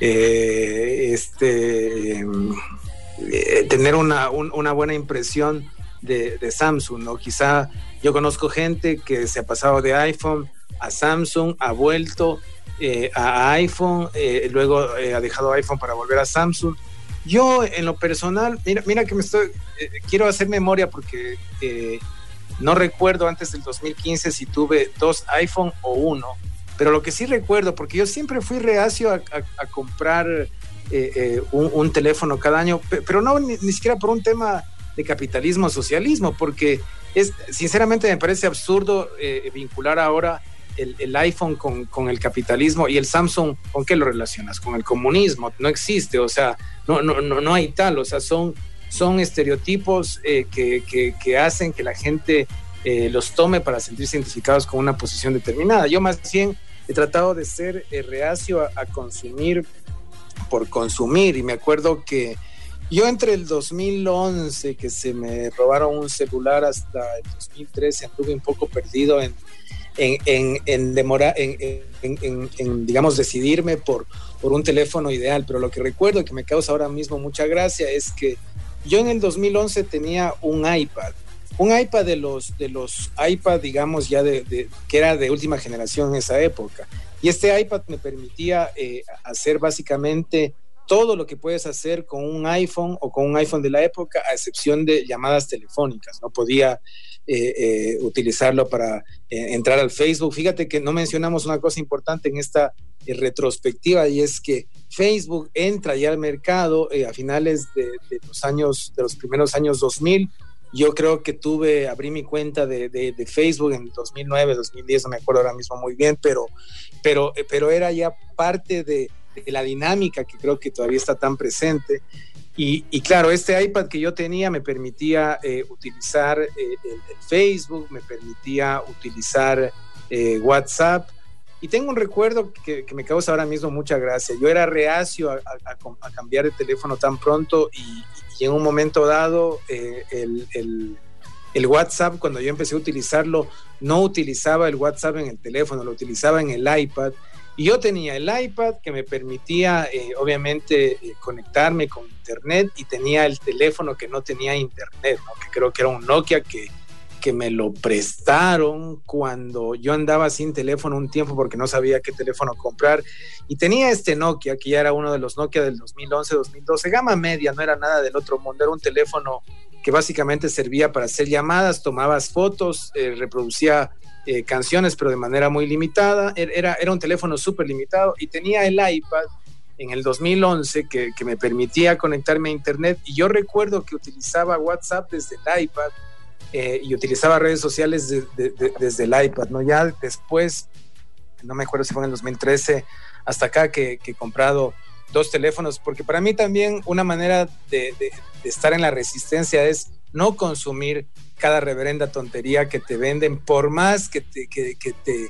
eh, este, eh, tener una, un- una buena impresión de, Samsung, ¿no? Quizá yo conozco gente que se ha pasado de iPhone a Samsung, ha vuelto eh, a iPhone, eh, luego ha dejado iPhone para volver a Samsung. Yo, en lo personal, mira, mira que me estoy, quiero hacer memoria porque no recuerdo antes del 2015 si tuve dos iPhone o uno, pero lo que sí recuerdo, porque yo siempre fui reacio a, comprar eh, eh, un, teléfono cada año, pe- pero no ni, siquiera por un tema de capitalismo o socialismo, porque es, sinceramente me parece absurdo eh, vincular ahora el, iPhone con, el capitalismo y el Samsung, ¿con qué lo relacionas? Con el comunismo, no existe, o sea, no, no, no, no hay tal, o sea, son, son estereotipos que, que, hacen que la gente los tome para sentirse identificados con una posición determinada. Yo más bien he tratado de ser eh, reacio a, consumir por consumir. Y me acuerdo que yo entre el 2011 que se me robaron un celular hasta el 2013 anduve un poco perdido en en, en, en demorar, en, digamos, decidirme por, por un teléfono ideal, pero lo que recuerdo que me causa ahora mismo mucha gracia es que yo en el 2011 tenía un iPad, un iPad de los, de los iPad, digamos, ya de, que era de última generación en esa época. Y este iPad me permitía eh, hacer básicamente todo lo que puedes hacer con un iPhone o con un iPhone de la época, a excepción de llamadas telefónicas. No podía eh, eh, utilizarlo para entrar al Facebook. Fíjate que no mencionamos una cosa importante en esta retrospectiva y es que Facebook entra ya al mercado a finales de, de, los años, de los primeros años 2000. Yo creo que tuve, abrí mi cuenta de, de, de Facebook en 2009, 2010, no me acuerdo ahora mismo muy bien, pero, pero, pero era ya parte de, de la dinámica que creo que todavía está tan presente. Y, y, claro, este iPad que yo tenía me permitía eh, utilizar eh, el, el, Facebook, me permitía utilizar eh, WhatsApp. Y tengo un recuerdo que, que, me causa ahora mismo mucha gracia. Yo era reacio a, a, a cambiar de teléfono tan pronto y, y en un momento dado eh, el, el, WhatsApp, cuando yo empecé a utilizarlo, no utilizaba el WhatsApp en el teléfono, lo utilizaba en el iPad. Y yo tenía el iPad que me permitía, eh, obviamente, eh, conectarme con Internet y tenía el teléfono que no tenía Internet, ¿no? que creo que era un Nokia que, que me lo prestaron cuando yo andaba sin teléfono un tiempo porque no sabía qué teléfono comprar. Y tenía este Nokia, que ya era uno de los Nokia del 2011-2012, gama media, no era nada del otro mundo, era un teléfono que básicamente servía para hacer llamadas, tomabas fotos, eh, reproducía eh, canciones, pero de manera muy limitada. Er, Era, era un teléfono súper limitado y tenía el iPad en el 2011 que, que, me permitía conectarme a Internet. Y yo recuerdo que utilizaba WhatsApp desde el iPad eh, y utilizaba redes sociales de, de, de, desde el iPad. ¿no? Ya después, no me acuerdo si fue en el 2013, hasta acá que, he comprado dos teléfonos, porque para mí también una manera de, estar en la resistencia es no consumir cada reverenda tontería que te venden, por más que te, que, que te,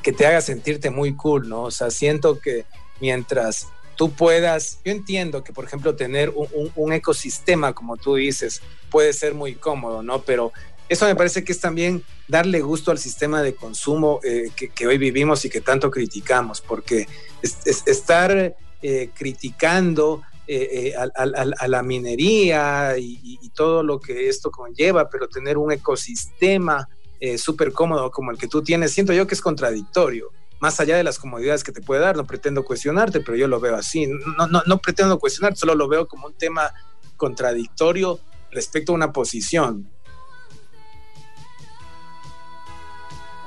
que te haga sentirte muy cool, ¿no? O sea, siento que mientras tú puedas, yo entiendo que por ejemplo tener un, ecosistema, como tú dices, puede ser muy cómodo, ¿no? Pero eso me parece que es también darle gusto al sistema de consumo eh, que, hoy vivimos y que tanto criticamos, porque es, es estar eh, criticando eh, eh, a, la minería y, y, todo lo que esto conlleva, pero tener un ecosistema eh, súper cómodo como el que tú tienes, siento yo que es contradictorio. Más allá de las comodidades que te puede dar, no pretendo cuestionarte, pero yo lo veo así. No, no, no pretendo cuestionarte, solo lo veo como un tema contradictorio respecto a una posición.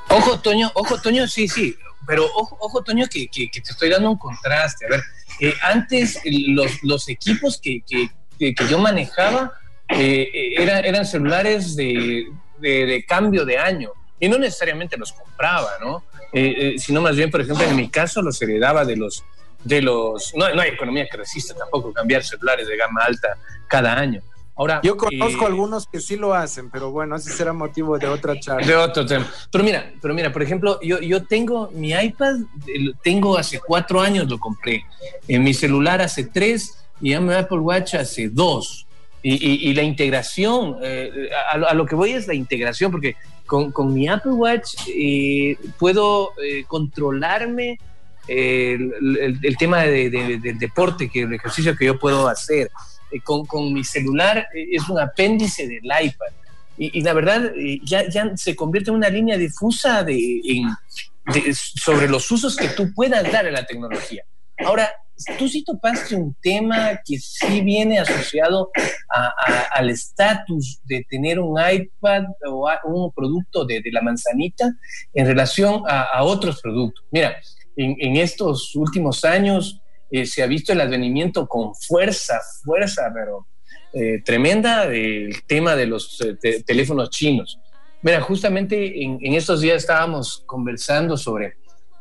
Ojo, Toño, ojo, Toño, sí, sí, pero ojo, ojo Toño, que, que, que, te estoy dando un contraste. A ver, eh, antes los, los equipos que, que, yo manejaba eh, era, eran celulares de, de, cambio de año y no necesariamente los compraba, ¿no? Eh, sino más bien, por ejemplo, en mi caso los heredaba de los... De los no, no hay economía que resista tampoco cambiar celulares de gama alta cada año. Ahora, yo conozco eh, algunos que sí lo hacen, pero bueno, ese será motivo de otra charla. De otro tema. Pero mira, pero mira, por ejemplo, yo, yo tengo mi iPad, tengo hace cuatro años lo compré, en mi celular hace tres y ya mi Apple Watch hace dos. Y, y, y la integración, eh, a, a, lo que voy es la integración, porque con, con mi Apple Watch eh, puedo eh, controlarme el, el, el, tema de, de, del deporte, que el ejercicio que yo puedo hacer eh, con, con, mi celular eh, es un apéndice del iPad. Y, y la verdad, eh, ya, ya, se convierte en una línea difusa de, en, de, sobre los usos que tú puedas dar a la tecnología. Ahora, tú sí topaste un tema que sí viene asociado a, a, al estatus de tener un iPad o un producto de, de, la manzanita en relación a, a otros productos. Mira, en, en, estos últimos años eh, se ha visto el advenimiento con fuerza, fuerza, pero eh, tremenda del tema de los eh, te teléfonos chinos. Mira, justamente en, en estos días estábamos conversando sobre,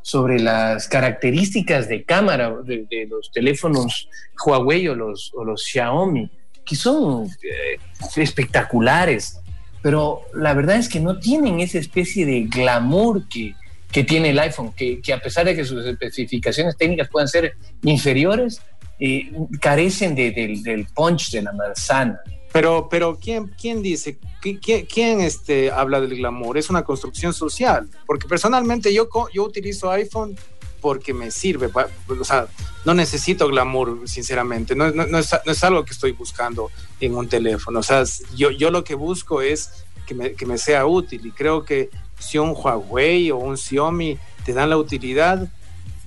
sobre las características de cámara de, los teléfonos Huawei o los, o los Xiaomi, que son eh, espectaculares, pero la verdad es que no tienen esa especie de glamour que, que tiene el iPhone, que, que, a pesar de que sus especificaciones técnicas puedan ser inferiores, eh, carecen de, de, del punch de la manzana. Pero, pero ¿quién, quién dice? ¿Quién, este, habla del glamour? Es una construcción social. Porque personalmente yo, yo utilizo iPhone porque me sirve. O sea, no necesito glamour, sinceramente. No, no, no, es, no, es, algo que estoy buscando en un teléfono. O sea, yo, yo lo que busco es que me, que me sea útil. Y creo que si un Huawei o un Xiaomi te dan la utilidad,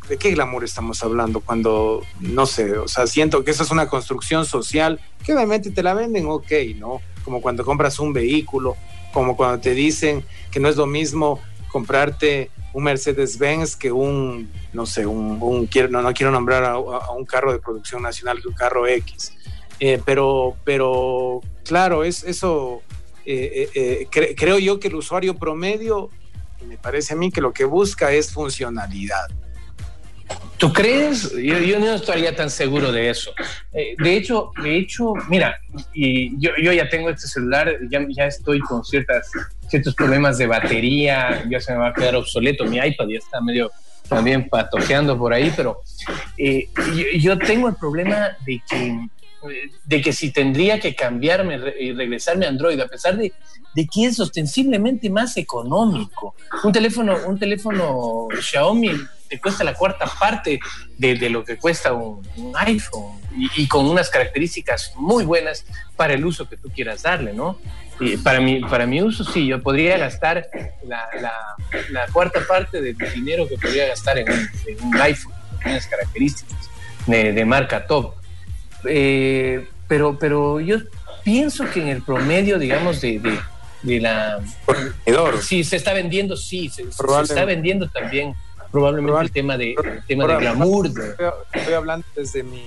¿de qué glamour estamos hablando? Cuando, no sé, o sea, siento que eso es una construcción social que obviamente te la venden, ok, ¿no? Como cuando compras un vehículo, como cuando te dicen que no es lo mismo comprarte un Mercedes-Benz que un, no sé, un, un no, no, quiero nombrar a, un carro de producción nacional que un carro X. Eh, pero, pero, claro, es eso, eh, eh, cre creo yo que el usuario promedio, me parece a mí que lo que busca es funcionalidad. ¿Tú crees? Yo, yo, no estaría tan seguro de eso. Eh, de hecho, de hecho, mira, y yo, yo ya tengo este celular, ya, ya, estoy con ciertas, ciertos problemas de batería, ya se me va a quedar obsoleto, mi iPad ya está medio también patojeando por ahí, pero eh, yo, yo, tengo el problema de que, de que si tendría que cambiarme y regresarme a Android, a pesar de, de que es ostensiblemente más económico. Un teléfono, un teléfono Xiaomi te cuesta la cuarta parte de, de lo que cuesta un, un iPhone y, y, con unas características muy buenas para el uso que tú quieras darle, ¿no? Y para, mi, para mi uso, sí, yo podría gastar la, la, la cuarta parte del dinero que podría gastar en un, en un iPhone, con unas características de, de marca top. Eh, pero, pero yo pienso que en el promedio, digamos, de, de, de la... Sí, se está vendiendo, sí, se, se está vendiendo también probablemente Probable, el tema de, el tema de glamour. Estoy, estoy, hablando desde mi,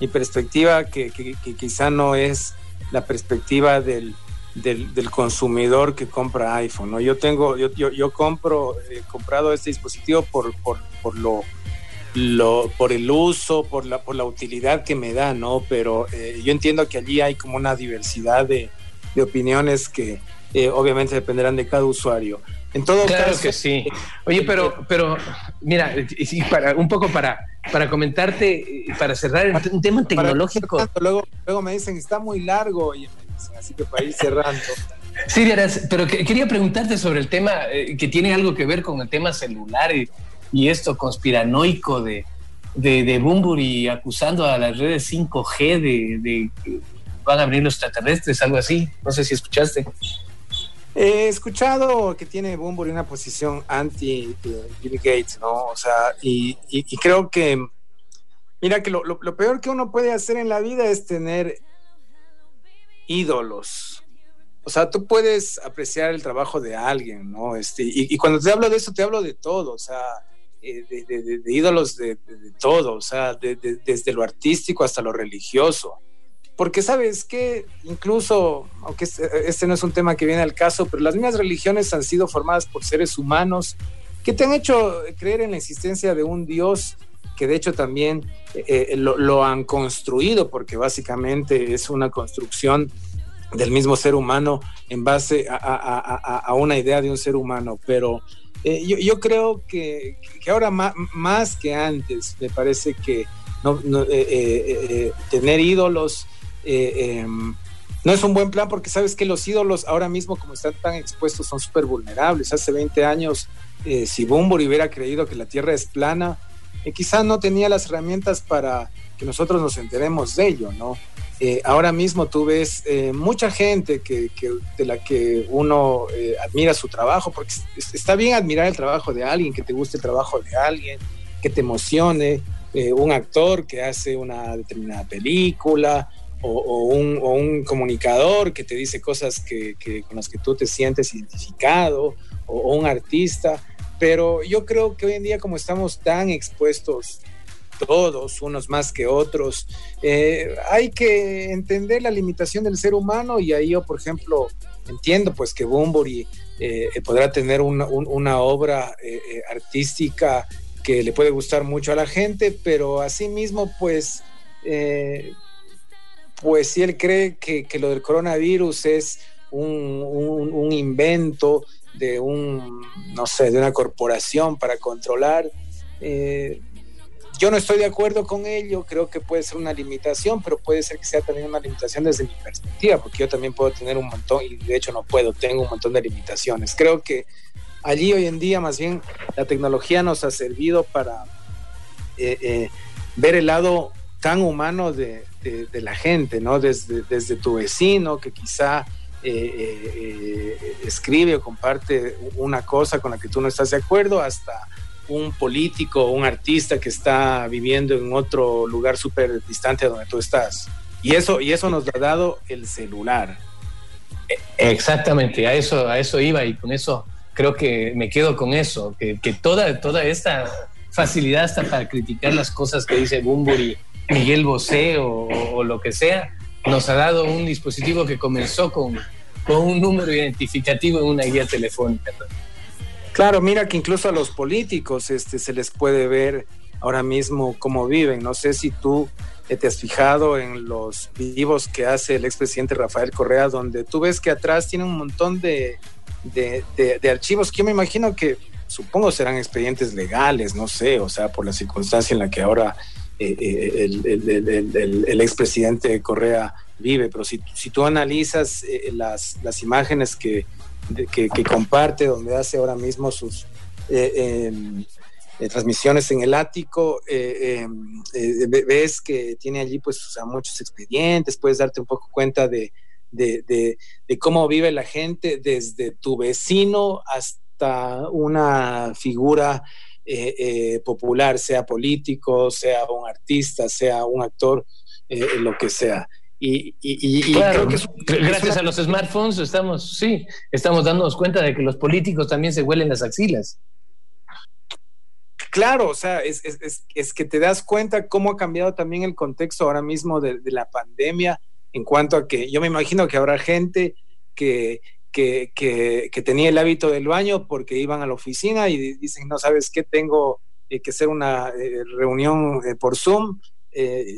mi perspectiva, que, que, que, quizá no es la perspectiva del, del, del, consumidor que compra iPhone. ¿no? Yo tengo, yo, yo, yo compro, he eh, comprado este dispositivo por, por, por lo, lo, por el uso, por la, por la utilidad que me da, ¿no? Pero eh, yo entiendo que allí hay como una diversidad de, de opiniones que eh, obviamente dependerán de cada usuario. En todo claro caso, que sí. Oye, pero, pero mira, y para, un poco para, para comentarte, para cerrar un tema tecnológico. Para, luego, luego me dicen, está muy largo, y me dicen, así que para ir cerrando. Sí, pero que, quería preguntarte sobre el tema eh, que tiene algo que ver con el tema celular y, y esto conspiranoico de, de, de Bumburi acusando a las redes 5G de, de que van a venir los extraterrestres, algo así. No sé si escuchaste. He escuchado que tiene Bumburi una posición anti Bill Gates, ¿no? O sea, y, creo que, mira, que lo, peor que uno puede hacer en la vida es tener ídolos. O sea, tú puedes apreciar el trabajo de alguien, ¿no? Este, y, cuando te hablo de eso, te hablo de todo, o sea, eh, de, de, de, de, ídolos de, todo, o sea, desde lo artístico hasta lo religioso porque sabes que incluso, aunque este, este, no es un tema que viene al caso, pero las mismas religiones han sido formadas por seres humanos que te han hecho creer en la existencia de un Dios que de hecho también eh, lo, lo, han construido, porque básicamente es una construcción del mismo ser humano en base a, a, a, a una idea de un ser humano, pero eh, yo, creo que, ahora más, más, que antes me parece que eh, eh, tener ídolos eh, eh, no es un buen plan porque sabes que los ídolos ahora mismo como están tan expuestos son súper vulnerables. Hace 20 años, eh, si Bumburi hubiera creído que la Tierra es plana, eh, quizá no tenía las herramientas para que nosotros nos enteremos de ello, ¿no? Eh, ahora mismo tú ves mucha gente que, que, de la que uno admira su trabajo, porque está bien admirar el trabajo de alguien, que te guste el trabajo de alguien, que te emocione, un actor que hace una determinada película, o, un, comunicador que te dice cosas que, con las que tú te sientes identificado, o, un artista, pero yo creo que hoy en día como estamos tan expuestos todos, unos más que otros, eh, hay que entender la limitación del ser humano. Y ahí yo, por ejemplo, entiendo pues que Bumburi eh, podrá tener una obra artística que le puede gustar mucho a la gente, pero asimismo pues pues si él cree que, que, lo del coronavirus es un, un, invento de un, no sé, de una corporación para controlar, eh, yo no estoy de acuerdo con ello, creo que puede ser una limitación, pero puede ser que sea también una limitación desde mi perspectiva, porque yo también puedo tener un montón, y de hecho no puedo, tengo un montón de limitaciones. Creo que allí hoy en día más bien la tecnología nos ha servido para eh, eh, ver el lado tan humano de, de, la gente, ¿no? Desde, desde tu vecino que quizá eh, eh, escribe o comparte una cosa con la que tú no estás de acuerdo, hasta un político un artista que está viviendo en otro lugar súper distante de donde tú estás. Y eso, y eso nos lo ha dado el celular. Exactamente, a eso, a eso iba y con eso creo que me quedo con eso, que, que toda, toda esta facilidad hasta para criticar las cosas que dice Bumburi Miguel Bosé o, lo que sea, nos ha dado un dispositivo que comenzó con, con un número identificativo en una guía telefónica. Claro, mira que incluso a los políticos este, se les puede ver ahora mismo cómo viven. No sé si tú te has fijado en los vivos que hace el expresidente Rafael Correa, donde tú ves que atrás tiene un montón de, de, de, archivos que yo me imagino que supongo serán expedientes legales, no sé, o sea, por la circunstancia en la que ahora eh, eh, el, el, expresidente Correa vive, pero si, si tú analizas eh, las, imágenes que, comparte, donde hace ahora mismo sus em, transmisiones en el ático, em, ves que tiene allí pues muchos expedientes, puedes darte un poco cuenta de, cómo vive la gente desde tu vecino hasta una figura eh, eh, popular, sea político, sea un artista, sea un actor, eh, lo que sea. Y, creo que gracias a los smartphones estamos, sí, estamos dándonos cuenta de que los políticos también se huelen las axilas. Claro, o sea, es, es, es, que te das cuenta cómo ha cambiado también el contexto ahora mismo de, de, la pandemia en cuanto a que yo me imagino que habrá gente que, que, tenía el hábito del baño porque iban a la oficina y dicen, no sabes qué, tengo eh, que hacer una eh, reunión eh, por Zoom,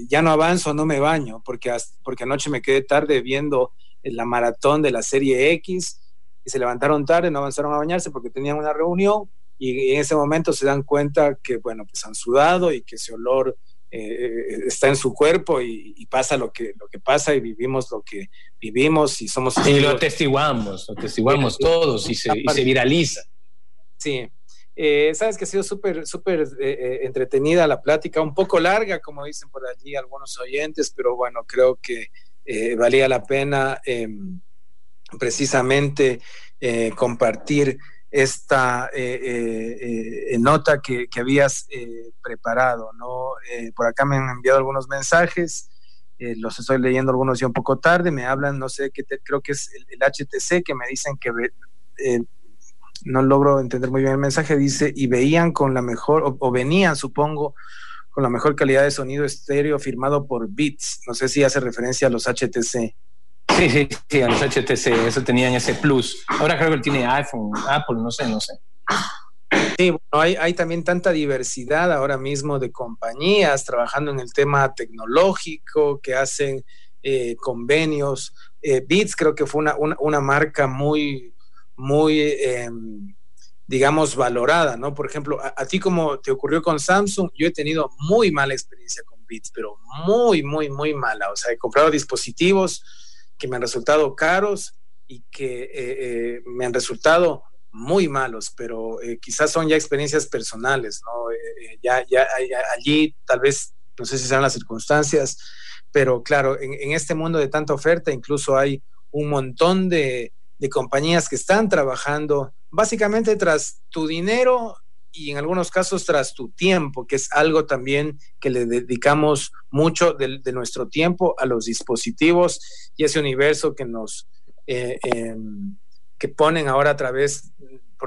ya no avanzo, no me baño, porque, porque anoche me quedé tarde viendo la maratón de la serie X y se levantaron tarde, no avanzaron a bañarse porque tenían una reunión y en ese momento se dan cuenta que, bueno, pues han sudado y que ese olor eh, está en su cuerpo y, pasa lo que, lo que pasa y vivimos lo que vivimos y somos... Y lo atestiguamos, lo atestiguamos todos y se, y se viraliza. Sí. Eh, sabes que ha sido súper, súper eh, entretenida la plática, un poco larga, como dicen por allí algunos oyentes, pero bueno, creo que valía la pena em, precisamente compartir esta eh, eh, eh, nota que, habías preparado, ¿no? por acá me han enviado algunos mensajes, los estoy leyendo algunos ya un poco tarde, me hablan, no sé, qué creo que es el, HTC, que me dicen que no logro entender muy bien el mensaje, dice, y veían con la mejor, o, venían, supongo, con la mejor calidad de sonido estéreo firmado por Beats. No sé si hace referencia a los HTC. Sí, sí, sí, a los HTC, eso tenían ese plus. Ahora creo que tiene iPhone, Apple, no sé, no sé. Sí, bueno, hay, hay, también tanta diversidad ahora mismo de compañías trabajando en el tema tecnológico que hacen eh, convenios. Eh, Beats creo que fue una, una, marca muy, muy, em, digamos, valorada, ¿no? Por ejemplo, a, a, ti como te ocurrió con Samsung, yo he tenido muy mala experiencia con Beats, pero muy, muy, muy mala. O sea, he comprado dispositivos que me han resultado caros y que eh, eh, me han resultado muy malos, pero eh, quizás son ya experiencias personales, ¿no? ya, ya, allí tal vez, no sé si sean las circunstancias, pero claro, en, este mundo de tanta oferta incluso hay un montón de, de compañías que están trabajando básicamente tras tu dinero y en algunos casos tras tu tiempo, que es algo también que le dedicamos mucho de, nuestro tiempo a los dispositivos y ese universo que nos eh, em, que ponen ahora a través,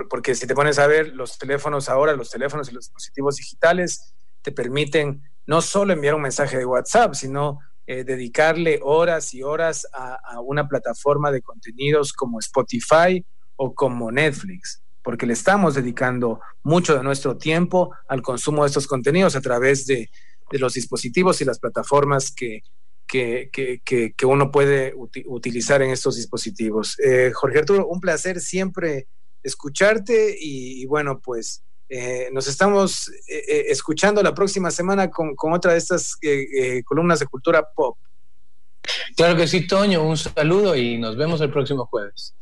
porque si te pones a ver los teléfonos ahora, los teléfonos y los dispositivos digitales te permiten no solo enviar un mensaje de WhatsApp, sino eh, dedicarle horas y horas a, una plataforma de contenidos como Spotify o como Netflix, porque le estamos dedicando mucho de nuestro tiempo al consumo de estos contenidos a través de, los dispositivos y las plataformas que, uno puede uti utilizar en estos dispositivos. Eh, Jorge Arturo, un placer siempre escucharte y, bueno, pues eh, nos estamos eh, escuchando la próxima semana con, otra de estas columnas de cultura pop. Claro que sí, Toño, un saludo y nos vemos el próximo jueves.